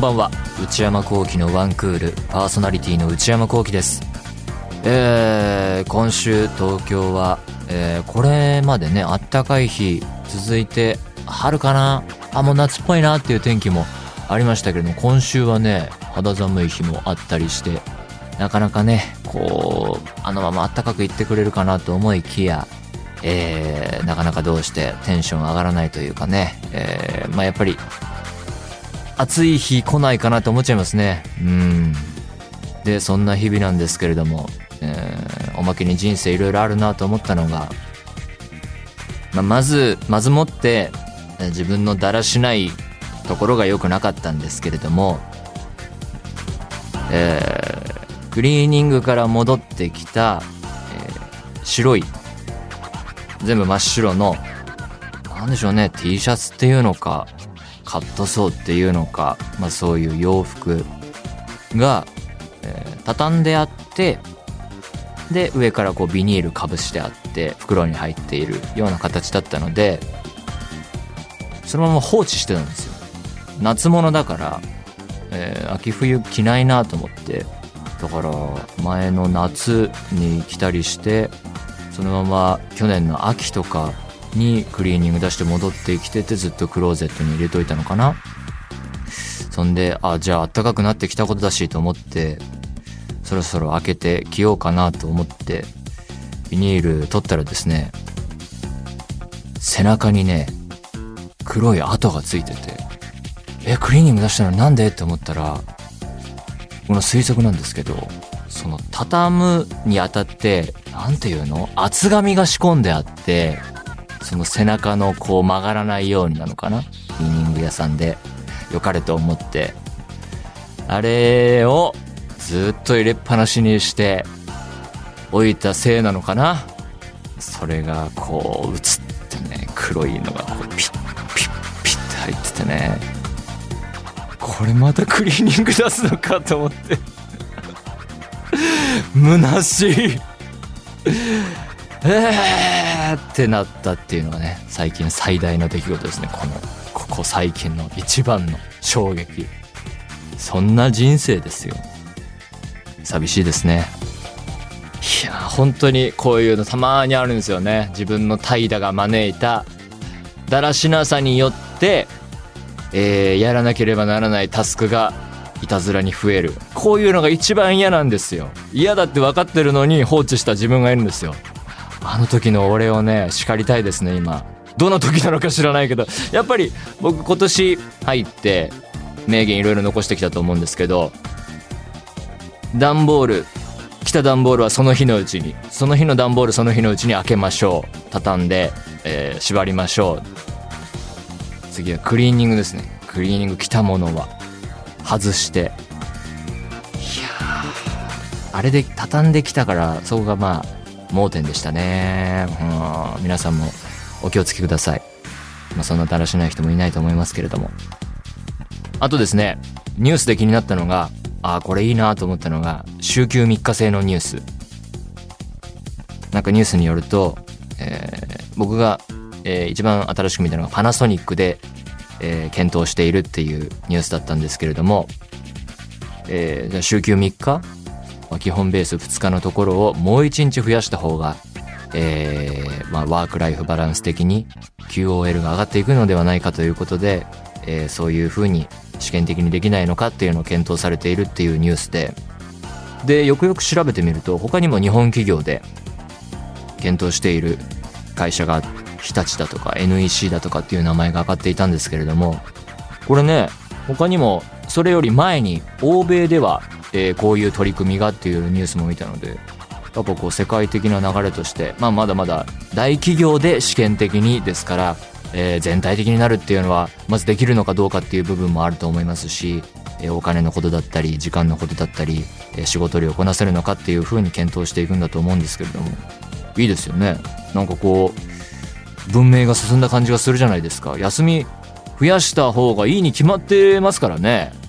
んばんは。内山聖輝のワンクールパーソナリティの内山聖輝です。えー、今週東京は、えー、これまでねあったかい日続いて春かな？あもう夏っぽいなっていう天気もありましたけれども今週はね肌寒い日もあったりしてなかなかねこうあのままあったかくいってくれるかなと思いきやえー、なかなかどうしてテンション上がらないというかね、えー、まあやっぱり暑い日来ないかなと思っちゃいますね。うん。で、そんな日々なんですけれども、えー、おまけに人生いろいろあるなと思ったのが、まあ、まず、まずもって、自分のだらしないところが良くなかったんですけれども、えー、クリーニングから戻ってきた、えー、白い、全部真っ白の、なんでしょうね、T シャツっていうのか、カットソーっていうのか、まあ、そういう洋服が、えー、畳んであってで上からこうビニールかぶしてあって袋に入っているような形だったのでそのまま放置してたんですよ。夏物だから、えー、秋冬着ないなと思って。だから前の夏に着たりしてそのまま去年の秋とかにクリーニング出して戻ってきててずっとクローゼットに入れといたのかな。そんであじゃあ暖かくなってきたことだしと思ってそろそろ開けて着ようかなと思ってビニール取ったらですね背中にね黒い跡がついててえクリーニング出したのなんで？って思ったらこの推測なんですけどその畳むにあたって何ていうの？厚紙が仕込んであってその背中のこう曲がらないようになのかな？クリーニング屋さんで。良かれと思って。あれをずっと入れっぱなしにして置いたせいなのかな？それがこう映ってね黒いのがこうピッピッピッって入っててね。これまたクリーニング出すのかと思って。虚しい。えーってなったっていうのがね最近最大の出来事ですね。このここ最近の一番の衝撃。そんな人生ですよ。寂しいですね。いや本当にこういうのたまにあるんですよね。自分の怠惰が招いただらしなさによって、えー、やらなければならないタスクがいたずらに増える。こういうのが一番嫌なんですよ。嫌だって分かってるのに放置した自分がいるんですよ。あの時の俺をね叱りたいですね今。どの時なのか知らないけど。やっぱり僕今年入って名言いろいろ残してきたと思うんですけど段ボール来た段ボールはその日のうちにその日の段ボールその日のうちに開けましょう。畳んで、えー、縛りましょう。次はクリーニングですね。クリーニング来たものは。外して。いやあれで畳んできたからそこがまあ盲点でしたね。うん、皆さんもお気をつけください。まあ、そんなだらしない人もいないと思いますけれども。あとですね、ニュースで気になったのが、ああ、これいいなと思ったのが、週休3日制のニュース。なんかニュースによると、えー、僕が、えー、一番新しく見たのがパナソニックで、えー、検討しているっていうニュースだったんですけれども、えー、じゃあ週休3日、基本ベース2日のところをもう1日増やした方が、えー、まあ、ワークライフバランス的に QOL が上がっていくのではないかということで、えー、そういうふうに試験的にできないのかっていうのを検討されているっていうニュースで、で、よくよく調べてみると、他にも日本企業で検討している会社が日立だとか NEC だとかっていう名前が上がっていたんですけれども、これね、他にもそれより前に欧米ではえー、こういう取り組みがっていうニュースも見たのでやっぱこう世界的な流れとして、まあ、まだまだ大企業で試験的にですから、えー、全体的になるっていうのはまずできるのかどうかっていう部分もあると思いますし、えー、お金のことだったり時間のことだったり、えー、仕事量をこなせるのかっていうふうに検討していくんだと思うんですけれどもいいですよね。なんかこう文明が進んだ感じがするじゃないですか。休み増やした方がいいに決まってますからね。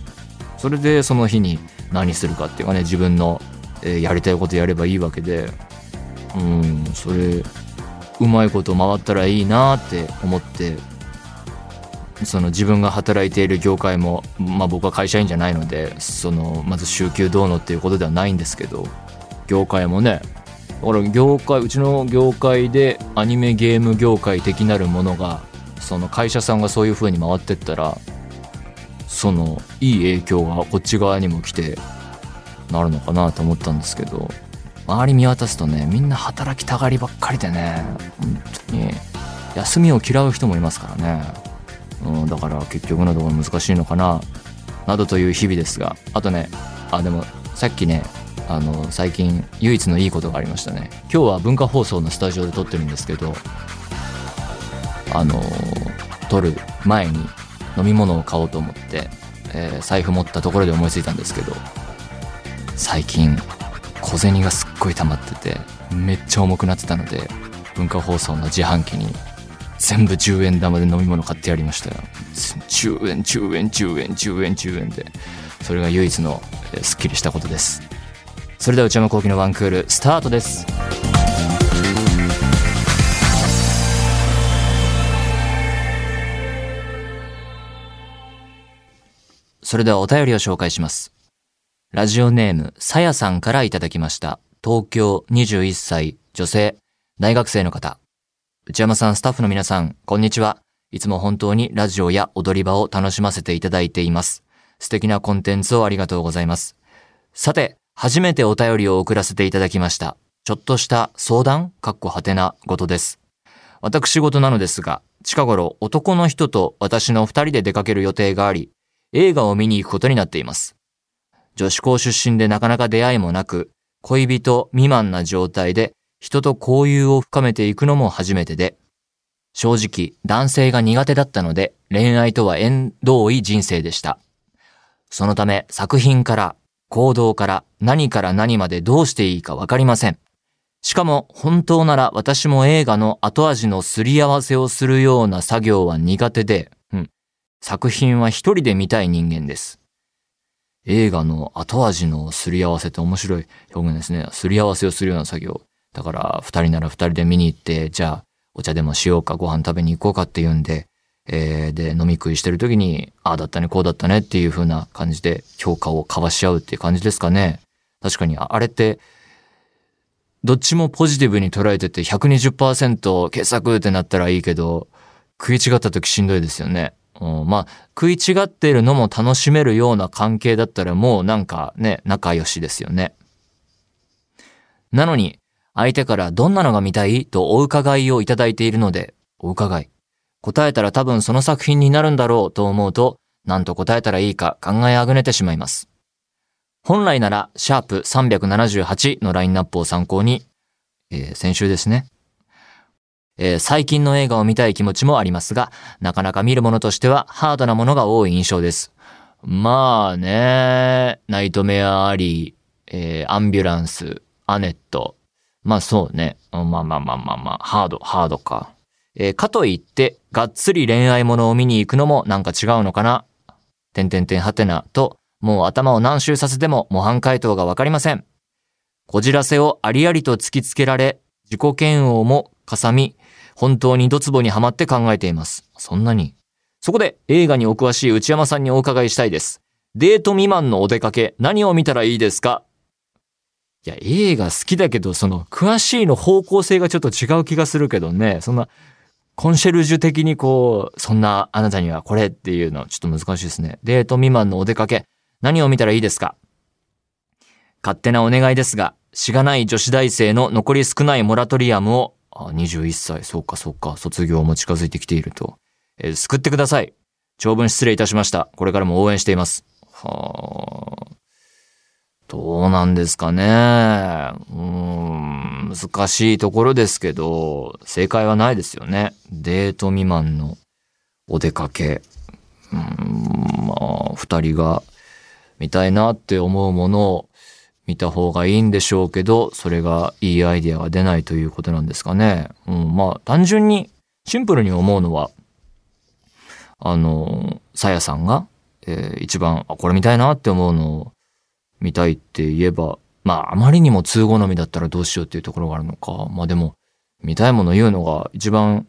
それでその日に何するかっていうかね自分の、え、やりたいことやればいいわけでうんそれうまいこと回ったらいいなって思ってその自分が働いている業界も、まあ、僕は会社員じゃないのでそのまず週休どうのっていうことではないんですけど業界もねだから業界うちの業界でアニメゲーム業界的なるものがその会社さんがそういう風に回ってったらそのいい影響がこっち側にも来てなるのかなと思ったんですけど周り見渡すとねみんな働きたがりばっかりでね本当に休みを嫌う人もいますからね、うん、だから結局のところ難しいのかななどという日々ですがあとねあでもさっきねあの最近唯一のいいことがありましたね。今日は文化放送のスタジオで撮ってるんですけどあの撮る前に飲み物を買おうと思って、えー、財布持ったところで思いついたんですけど最近小銭がすっごい溜まっててめっちゃ重くなってたので文化放送の自販機に全部10円玉で飲み物買ってやりましたよ。10円10円10円10円10円で。それが唯一のえすっきりしたことです。それでは内山昂輝のワンクールスタートです。それではお便りを紹介します。ラジオネームさやさんからいただきました。東京21歳女性大学生の方。内山さんスタッフの皆さんこんにちは。いつも本当にラジオや踊り場を楽しませていただいています。素敵なコンテンツをありがとうございます。さて初めてお便りを送らせていただきました。ちょっとした相談？かっこはてなことです。私事なのですが、近頃男の人と私の二人で出かける予定があり、映画を見に行くことになっています。女子校出身でなかなか出会いもなく、恋人未満な状態で人と交友を深めていくのも初めてで、正直男性が苦手だったので恋愛とは縁遠い人生でした。そのため作品から行動から何から何までどうしていいかわかりません。しかも本当なら私も映画の後味のすり合わせをするような作業は苦手で、作品は一人で見たい人間です。映画の後味のすり合わせって面白い表現ですね。すり合わせをするような作業。だから二人なら二人で見に行って、じゃあお茶でもしようかご飯食べに行こうかって言うんで、えー、で、飲み食いしてる時に、ああだったね、こうだったねっていう風な感じで評価を交わし合うっていう感じですかね。確かに、あれって、どっちもポジティブに捉えてて120%傑作ってなったらいいけど、食い違った時しんどいですよね。うん、まあ、食い違っているのも楽しめるような関係だったらもうなんかね、仲良しですよね。なのに、相手からどんなのが見たいとお伺いをいただいているので、お伺い。答えたら多分その作品になるんだろうと思うと、何と答えたらいいか考えあぐねてしまいます。本来なら、シャープ378のラインナップを参考に、えー、先週ですね、えー、最近の映画を見たい気持ちもありますが、なかなか見るものとしてはハードなものが多い印象です。まあね、ナイトメアあり、えー、アンビュランス、アネット。まあそうね。まあまあまあまあまあ、ハード、ハードか。えー、かといって、がっつり恋愛ものを見に行くのもなんか違うのかな。てんてんてんはてなと、もう頭を何周させても模範回答がわかりません。こじらせをありありと突きつけられ、自己嫌悪もかさみ、本当にドツボにはまって考えています。そんなに。そこで映画にお詳しい内山さんにお伺いしたいです。デート未満のお出かけ、何を見たらいいですか？いや、映画好きだけど、その、詳しいの方向性がちょっと違う気がするけどね。そんな、コンシェルジュ的にこう、そんなあなたにはこれっていうのはちょっと難しいですね。デート未満のお出かけ、何を見たらいいですか？勝手なお願いですが、しがない女子大生の残り少ないモラトリアムを、あ、21歳、そうかそうか、卒業も近づいてきていると。えー、救ってください。長文失礼いたしました。これからも応援しています。はあ。どうなんですかね。うーん、難しいところですけど、正解はないですよね。デート未満のお出かけ。うん、まあ、二人が見たいなって思うものを見た方がいいんでしょうけど、それがいいアイディアが出ないということなんですかね。うん、まあ、単純に、シンプルに思うのは、あの、さやさんが、えー、一番、あ、これ見たいなって思うのを見たいって言えば、まあ、あまりにも通好みだったらどうしようっていうところがあるのか。まあでも、見たいもの言うのが一番、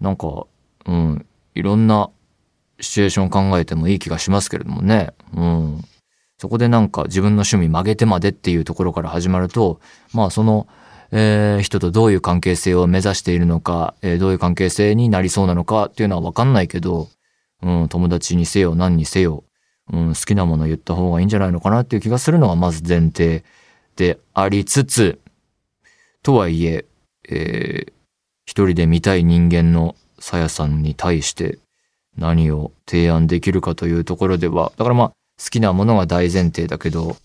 なんか、うん、いろんなシチュエーション考えてもいい気がしますけれどもね。うん。そこでなんか自分の趣味曲げてまでっていうところから始まると、まあその、えー、人とどういう関係性を目指しているのか、えー、どういう関係性になりそうなのかっていうのはわかんないけど、うん、友達にせよ何にせよ、うん、好きなもの言った方がいいんじゃないのかなっていう気がするのがまず前提でありつつ、とはいえ、えー、一人で見たい人間のさやさんに対して何を提案できるかというところでは、だからまあ好きなものが大前提だけど、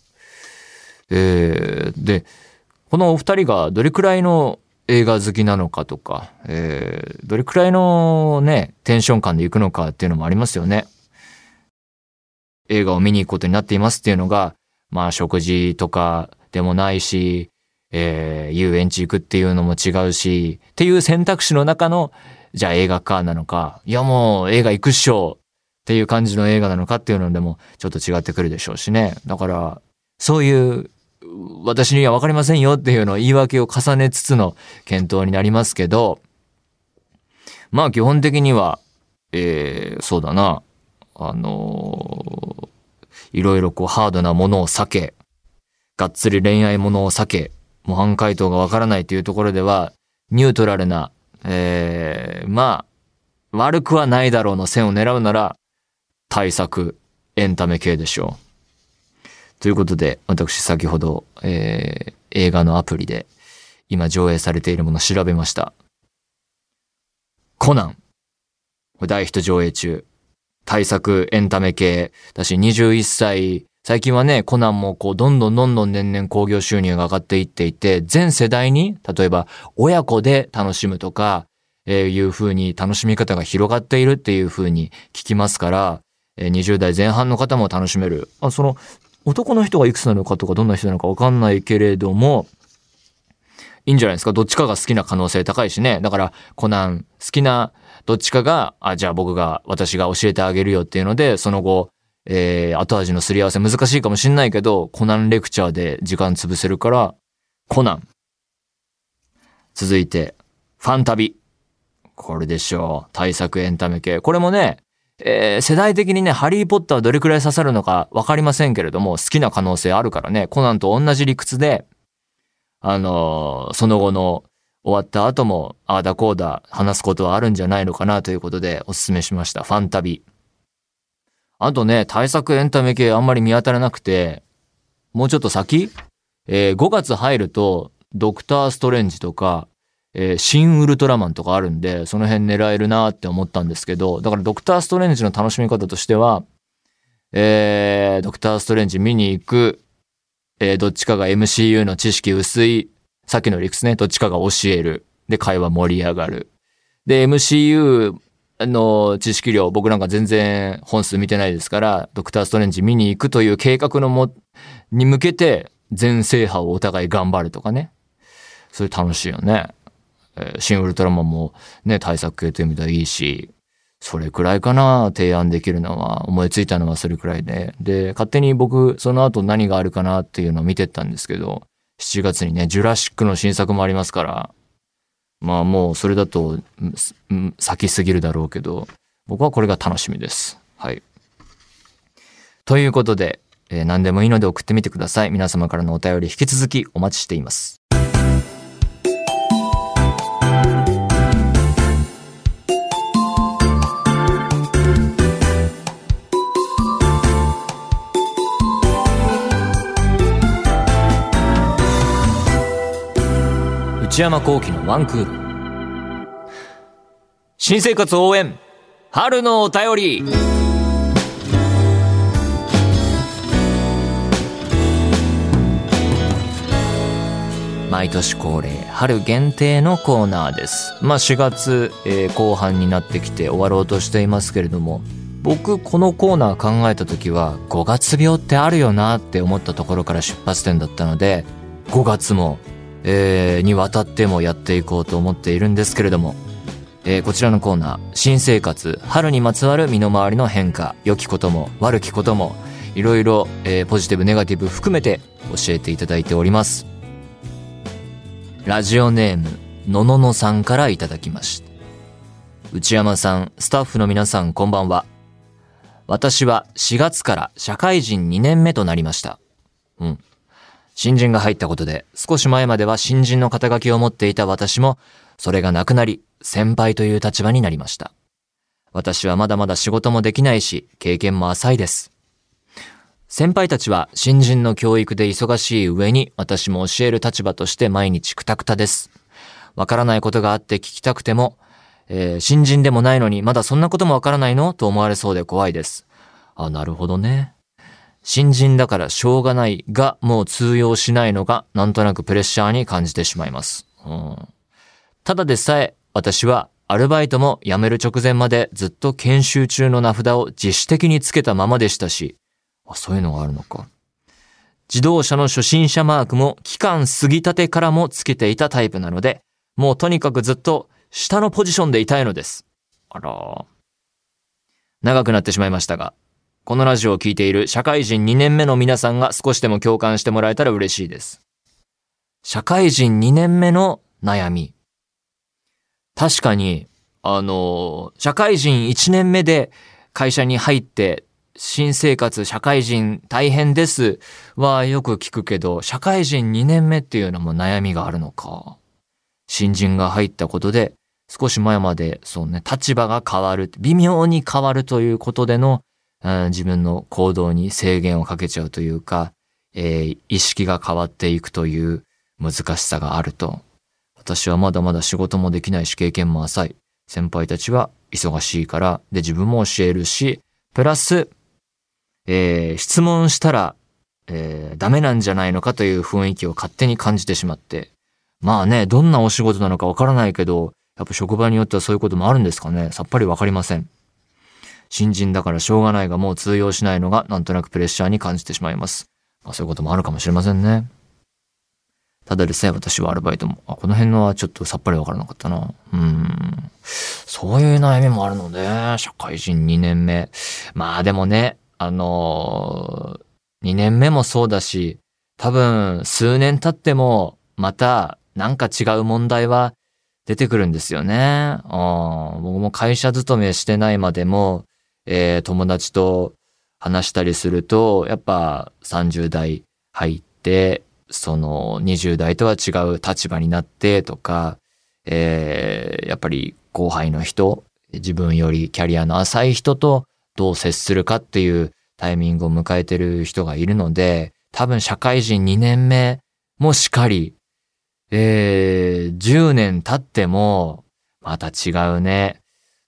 えー、で、このお二人がどれくらいの映画好きなのかとか、えー、どれくらいのね、テンション感で行くのかっていうのもありますよね。映画を見に行くことになっていますっていうのが、まあ食事とかでもないし、えー、遊園地行くっていうのも違うし、っていう選択肢の中の、じゃあ映画かなのか、いやもう映画行くっしょ。っていう感じの映画なのかっていうのでもちょっと違ってくるでしょうしね。だから、そういう私には分かりませんよっていうのを言い訳を重ねつつの検討になりますけど、まあ基本的には、えー、そうだな、あのー、いろいろこうハードなものを避け、がっつり恋愛ものを避け、模範解答がわからないというところでは、ニュートラルな、えー、まあ、悪くはないだろうの線を狙うなら、対策、エンタメ系でしょう。ということで、私先ほど、えー、映画のアプリで、今上映されているものを調べました。コナン。大ヒット上映中。対策、エンタメ系。だし、21歳最近はね、コナンもこう、どんどんどんどん年々興行収入が上がっていっていて、全世代に、例えば、親子で楽しむとか、えー、いう風に楽しみ方が広がっているっていう風に聞きますから、20代前半の方も楽しめる。あ、その、男の人がいくつなのかとか、どんな人なのかわかんないけれども、いいんじゃないですか？どっちかが好きな可能性高いしね。だから、コナン好きなどっちかが、あ、じゃあ僕が、私が教えてあげるよっていうので、その後、えー、後味のすり合わせ難しいかもしんないけど、コナンレクチャーで時間潰せるから、コナン。続いて、ファン旅。これでしょう。対策エンタメ系。これもね、えー、世代的にね、ハリーポッターはどれくらい刺さるのかわかりませんけれども、好きな可能性あるからね、コナンと同じ理屈で、あのー、その後の終わった後も、ああだこうだ話すことはあるんじゃないのかなということでお勧めしました。ファン旅。あとね、対策エンタメ系あんまり見当たらなくて、もうちょっと先？えー、5月入ると、ドクターストレンジとか、えー、新ウルトラマンとかあるんで、その辺狙えるなって思ったんですけど、だからドクターストレンジの楽しみ方としては、えー、ドクターストレンジ見に行く、えー、どっちかが MCU の知識薄い、さっきの理屈ね、どっちかが教える。で、会話盛り上がる。で、MCU の知識量、僕なんか全然本数見てないですから、ドクターストレンジ見に行くという計画のも、に向けて、全制覇をお互い頑張るとかね。それ楽しいよね。え、シン・ウルトラマンもね、対策系という意味ではいいし、それくらいかな、提案できるのは、思いついたのはそれくらいで。で、勝手に僕、その後何があるかなっていうのを見てったんですけど、7月にね、ジュラシックの新作もありますから、まあもうそれだと先すぎるだろうけど、僕はこれが楽しみです。はい。ということで、えー、何でもいいので送ってみてください。皆様からのお便り引き続きお待ちしています。内山幸喜のワンクール。新生活応援、春のお便り。毎年恒例、春限定のコーナーです。まあ4月、えー、後半になってきて終わろうとしていますけれども、僕このコーナー考えた時は5月病ってあるよなって思ったところから出発点だったので、5月もえー、にわたってもやっていこうと思っているんですけれども、えー、こちらのコーナー、新生活、春にまつわる身の回りの変化、良きことも悪きことも、いろいろ、えー、ポジティブ、ネガティブ含めて教えていただいております。ラジオネーム、のののさんからいただきました。内山さん、スタッフの皆さん、こんばんは。私は4月から社会人2年目となりました。うん。新人が入ったことで、少し前までは新人の肩書きを持っていた私も、それがなくなり、先輩という立場になりました。私はまだまだ仕事もできないし、経験も浅いです。先輩たちは新人の教育で忙しい上に、私も教える立場として毎日クタクタです。わからないことがあって聞きたくても、えー新人でもないのにまだそんなこともわからないの？と思われそうで怖いです。あ、なるほどね。新人だからしょうがないがもう通用しないのがなんとなくプレッシャーに感じてしまいます。うん、ただでさえ私はアルバイトも辞める直前までずっと研修中の名札を自主的につけたままでしたし、あ、そういうのがあるのか。自動車の初心者マークも期間過ぎたてからもつけていたタイプなので、もうとにかくずっと下のポジションでいたいのです。あら。長くなってしまいましたが、このラジオを聞いている社会人2年目の皆さんが少しでも共感してもらえたら嬉しいです。社会人2年目の悩み。確かに、あの、社会人1年目で会社に入って、新生活、社会人大変ですはよく聞くけど、社会人2年目っていうのも悩みがあるのか。新人が入ったことで、少し前まで、そうね、立場が変わる、微妙に変わるということでの、自分の行動に制限をかけちゃうというか、えー意識が変わっていくという難しさがあると。私はまだまだ仕事もできないし経験も浅い。先輩たちは忙しいから、で自分も教えるし、プラス、えー質問したら、えーダメなんじゃないのかという雰囲気を勝手に感じてしまって。まあね、どんなお仕事なのかわからないけど、やっぱ職場によってはそういうこともあるんですかね。さっぱりわかりません。新人だからしょうがないがもう通用しないのがなんとなくプレッシャーに感じてしまいます。まあそういうこともあるかもしれませんね。ただでさえ私はアルバイトも、あ、この辺のはちょっとさっぱりわからなかったな。うん。そういう悩みもあるので、社会人2年目。まあでもね、あのー、2年目もそうだし、多分数年経ってもまたなんか違う問題は出てくるんですよね。僕も会社勤めしてないまでも、えー友達と話したりすると、やっぱ30代入って、その20代とは違う立場になってとか、えーやっぱり後輩の人、自分よりキャリアの浅い人とどう接するかっていうタイミングを迎えてる人がいるので、多分社会人2年目もしかり、えー、10年経っても、また違うね、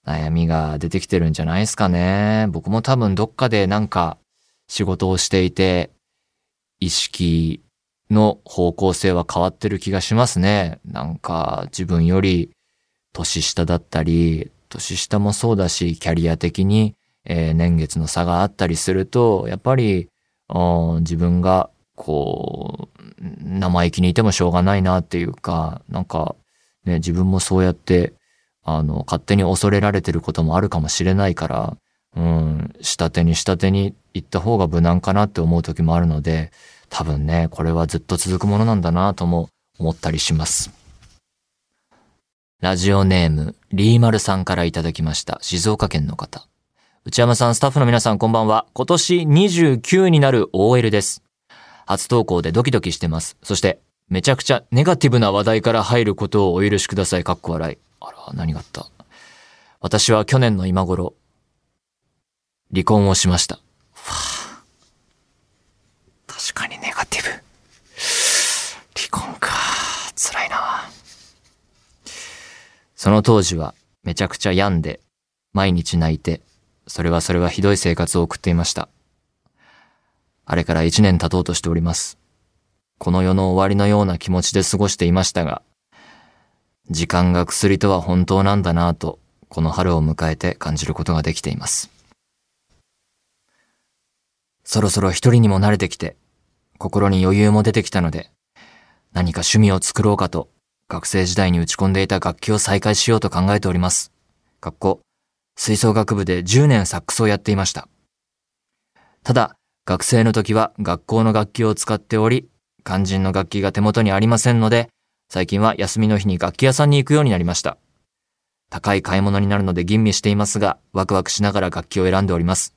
悩みが出てきてるんじゃないですかね。僕も多分どっかでなんか仕事をしていて、意識の方向性は変わってる気がしますね。なんか自分より年下だったり、年下もそうだし、キャリア的に、えー年月の差があったりすると、やっぱり、自分がこう、生意気にいてもしょうがないなっていうか、なんか、ね、自分もそうやって、あの、勝手に恐れられてることもあるかもしれないから、うん、下手に下手に行った方が無難かなって思う時もあるので、多分ね、これはずっと続くものなんだなとも思ったりします。ラジオネーム、リーマルさんからいただきました。静岡県の方。内山さん、スタッフの皆さん、こんばんは。今年29になる OL です。初投稿でドキドキしてます。そして、めちゃくちゃネガティブな話題から入ることをお許しください。かっこ笑い。あら、何があった？私は去年の今頃、離婚をしました。はあ確かにネガティブ。離婚か。辛いな。その当時はめちゃくちゃ病んで、毎日泣いて、それはそれはひどい生活を送っていました。あれから一年経とうとしております。この世の終わりのような気持ちで過ごしていましたが、時間が薬とは本当なんだなぁと、この春を迎えて感じることができています。そろそろ一人にも慣れてきて、心に余裕も出てきたので、何か趣味を作ろうかと、学生時代に打ち込んでいた楽器を再開しようと考えております。学校、吹奏楽部で10年サックスをやっていました。ただ、学生の時は学校の楽器を使っており、肝心の楽器が手元にありませんので、最近は休みの日に楽器屋さんに行くようになりました。高い買い物になるので吟味していますが、ワクワクしながら楽器を選んでおります。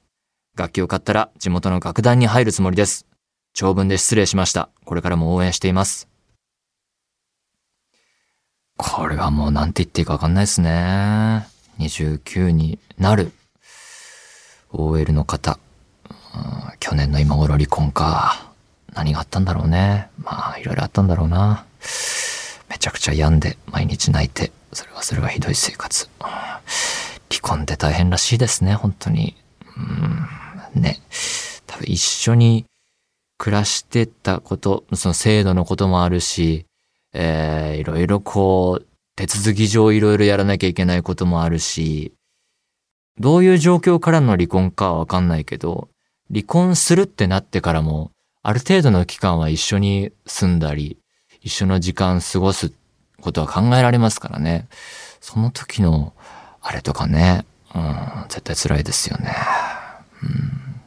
楽器を買ったら地元の楽団に入るつもりです。長文で失礼しました。これからも応援しています。これはもうなんて言っていいかわかんないですね。29になる OL の方。去年の今頃離婚か。何があったんだろうね。まあ、いろいろあったんだろうな。めちゃくちゃ病んで、毎日泣いて、それはそれはひどい生活。うん離婚って大変らしいですね、本当に。うん、ね。多分一緒に暮らしてたこと、その制度のこともあるし、えー、いろいろこう、手続き上いろいろやらなきゃいけないこともあるし、どういう状況からの離婚かはわかんないけど、離婚するってなってからも、ある程度の期間は一緒に住んだり、一緒の時間過ごすことは考えられますからね。その時の、あれとかね、うん、絶対辛いですよね。うん、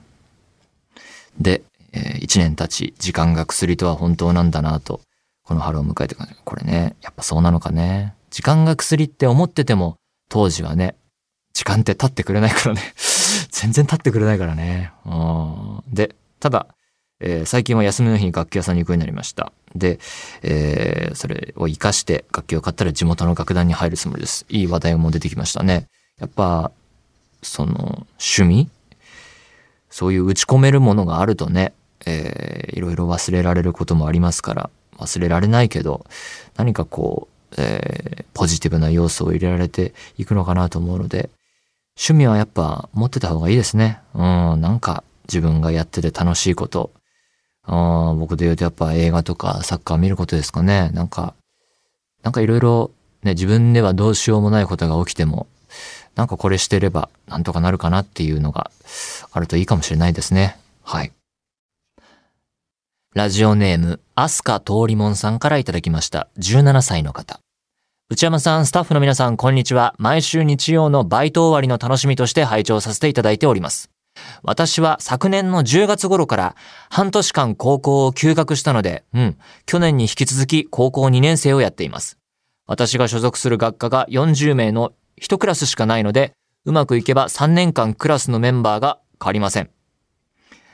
で、えー一年経ち、時間が薬とは本当なんだなと、この春を迎えてから、これね、やっぱそうなのかね。時間が薬って思ってても、当時はね、時間って経ってくれないからね。全然経ってくれないからね。うんで、ただ、えー最近は休みの日に楽器屋さんに行くようになりました。で、えーそれを活かして楽器を買ったら地元の楽団に入るつもりです。いい話題も出てきましたね。やっぱ、その、趣味？そういう打ち込めるものがあるとね、えーいろいろ忘れられることもありますから、忘れられないけど、何かこう、えーポジティブな要素を入れられていくのかなと思うので、趣味はやっぱ持ってた方がいいですね。うん、なんか自分がやってて楽しいこと。あー僕で言うとやっぱ映画とかサッカー見ることですかね。なんか、なんかいろいろね、自分ではどうしようもないことが起きても、なんかこれしてればなんとかなるかなっていうのがあるといいかもしれないですね。はい。ラジオネーム、アスカ通りもんさんからいただきました。17歳の方。内山さん、スタッフの皆さん、こんにちは。毎週日曜のバイト終わりの楽しみとして拝聴させていただいております。私は昨年の10月頃から半年間高校を休学したので、うん、去年に引き続き高校2年生をやっています。私が所属する学科が40名の1クラスしかないので、うまくいけば3年間クラスのメンバーが変わりません。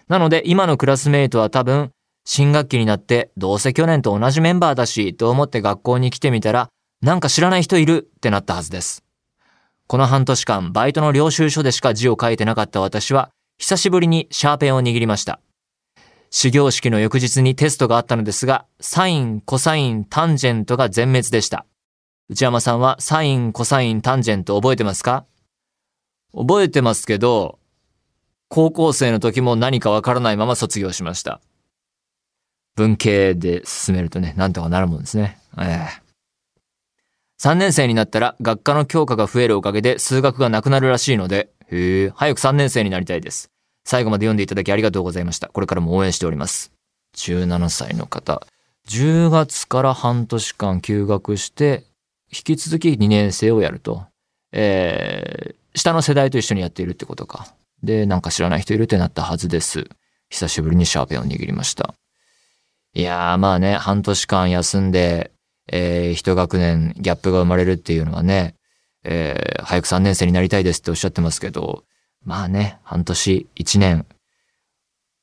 なので今のクラスメイトは多分新学期になってどうせ去年と同じメンバーだしと思って学校に来てみたらなんか知らない人いるってなったはずです。この半年間バイトの領収書でしか字を書いてなかった私は久しぶりにシャーペンを握りました。始業式の翌日にテストがあったのですが、サイン、コサイン、タンジェントが全滅でした。内山さんはサイン、コサイン、タンジェント覚えてますか？覚えてますけど、高校生の時も何かわからないまま卒業しました。文系で進めるとね、なんとかなるもんですね。ええ3年生になったら学科の教科が増えるおかげで数学がなくなるらしいので、へえ、早く3年生になりたいです。最後まで読んでいただきありがとうございました。これからも応援しております。17歳の方。10月から半年間休学して、引き続き2年生をやると。えー、下の世代と一緒にやっているってことか。で、なんか知らない人いるってなったはずです。久しぶりにシャーペンを握りました。いやー、まあね、半年間休んで、えー、一学年ギャップが生まれるっていうのはね、えー、早く3年生になりたいですっておっしゃってますけど、まあね、半年、1年、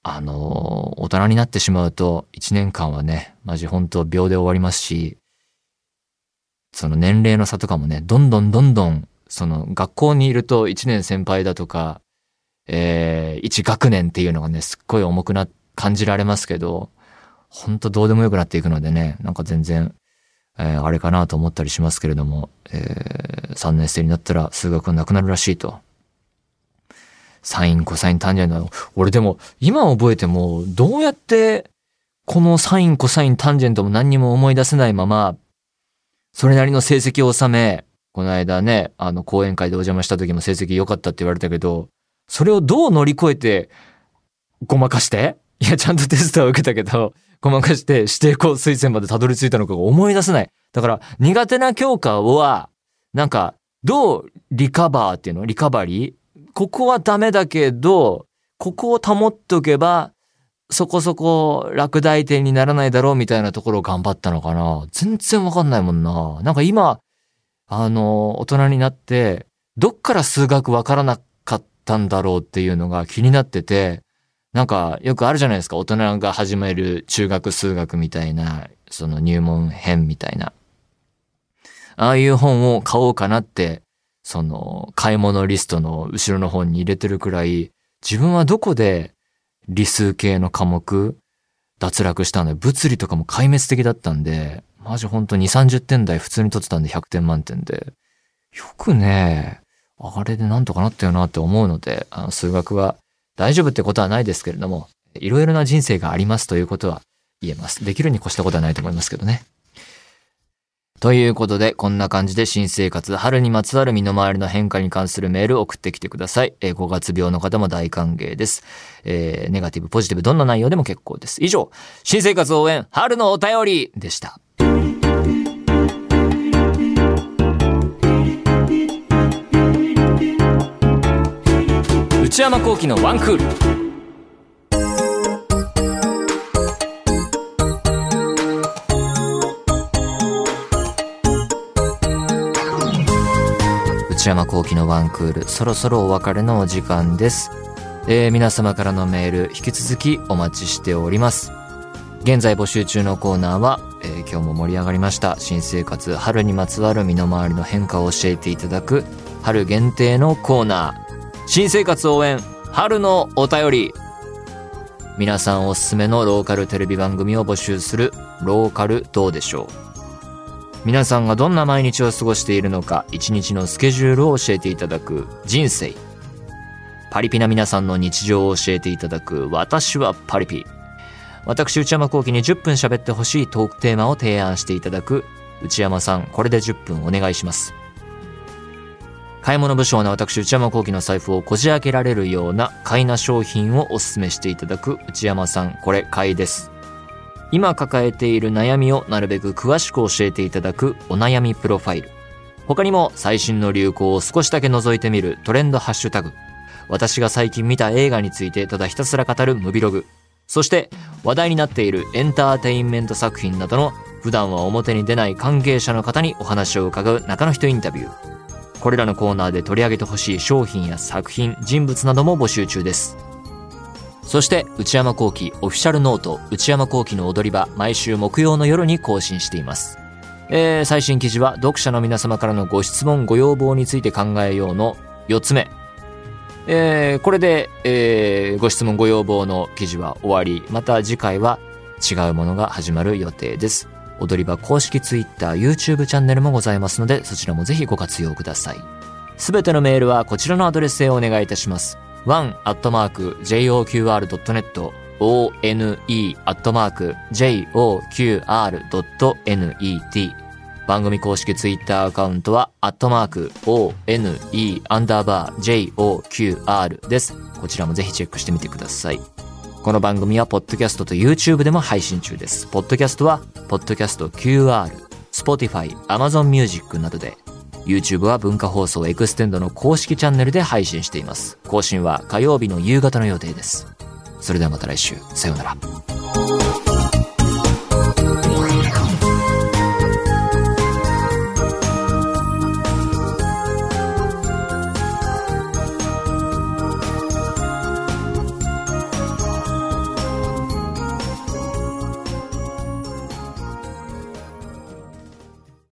あのー大人になってしまうと、1年間はね、マジ本当秒で終わりますし、その年齢の差とかもね、どんどんどんどん、その学校にいると1年先輩だとか、えー、1学年っていうのがね、すっごい重くな、感じられますけど、ほんとどうでもよくなっていくのでね、なんか全然、えーあれかなと思ったりしますけれども、えー3年生になったら数学がなくなるらしいと。サイン、コサイン、タンジェント。俺でも、今覚えても、どうやって、このサイン、コサイン、タンジェントも何にも思い出せないまま、それなりの成績を収め、この間ね、あの、講演会でお邪魔した時も成績良かったって言われたけど、それをどう乗り越えて、ごまかしていや、ちゃんとテストは受けたけど、ごまかして指定校推薦までたどり着いたのかが思い出せない。だから、苦手な教科は、なんか、どうリカバーっていうの？リカバリー？ここはダメだけど、ここを保っておけば、そこそこ落第点にならないだろうみたいなところを頑張ったのかな全然わかんないもんな。なんか今、あの、大人になって、どっから数学わからなかったったんだろうっていうのが気になってて、なんかよくあるじゃないですか。大人が始める中学数学みたいな、その入門編みたいな。ああいう本を買おうかなって、その買い物リストの後ろの方に入れてるくらい、自分はどこで理数系の科目脱落したので、物理とかも壊滅的だったんで、マジほんと2、30点台普通に取ってたんで100点満点で、よくね、あれでなんとかなったよなって思うので、あの数学は大丈夫ってことはないですけれども、いろいろな人生がありますということは言えます。できるに越したことはないと思いますけどね。ということで、こんな感じで新生活、春にまつわる身の回りの変化に関するメールを送ってきてください。えー、5月病の方も大歓迎です。えー、ネガティブ、ポジティブ、どんな内容でも結構です。以上、新生活応援、春のお便りでした。内山幸喜のワンクール。内山幸喜のワンクール、そろそろお別れのお時間です。えー、皆様からのメール、引き続きお待ちしております。現在募集中のコーナーは、えー、今日も盛り上がりました。新生活、春にまつわる身の回りの変化を教えていただく、春限定のコーナー。新生活応援、春のお便り。皆さんおすすめのローカルテレビ番組を募集する、ローカルどうでしょう。皆さんがどんな毎日を過ごしているのか一日のスケジュールを教えていただく人生パリピな皆さんの日常を教えていただく私はパリピ私内山幸輝に10分喋ってほしいトークテーマを提案していただく内山さんこれで10分お願いします買い物不詳な私内山幸輝の財布をこじ開けられるような買いな商品をお勧めしていただく内山さんこれ買いです今抱えている悩みをなるべく詳しく教えていただくお悩みプロファイル。他にも最新の流行を少しだけ覗いてみるトレンドハッシュタグ。私が最近見た映画についてただひたすら語るムビログ。そして話題になっているエンターテインメント作品などの普段は表に出ない関係者の方にお話を伺う中の人インタビュー。これらのコーナーで取り上げてほしい商品や作品、人物なども募集中です。そして内山幸喜オフィシャルノート内山幸喜の踊り場毎週木曜の夜に更新しています。えー、最新記事は読者の皆様からのご質問ご要望について考えようの4つ目。えー、これで、えー、ご質問ご要望の記事は終わり、また次回は違うものが始まる予定です。踊り場公式 Twitter、YouTube チャンネルもございますので、そちらもぜひご活用ください。すべてのメールはこちらのアドレスへお願いいたします。one.joqr.net one.joqr.net 番組公式ツイッターアカウントは、アットマーク、one, アンダーバー、joqr です。こちらもぜひチェックしてみてください。この番組は、ポッドキャストと YouTube でも配信中です。ポッドキャストは、ポッドキャスト QR、Spotify、Amazon Music などで、YouTube は文化放送エクステンドの公式チャンネルで配信しています。更新は火曜日の夕方の予定です。それではまた来週。さようなら。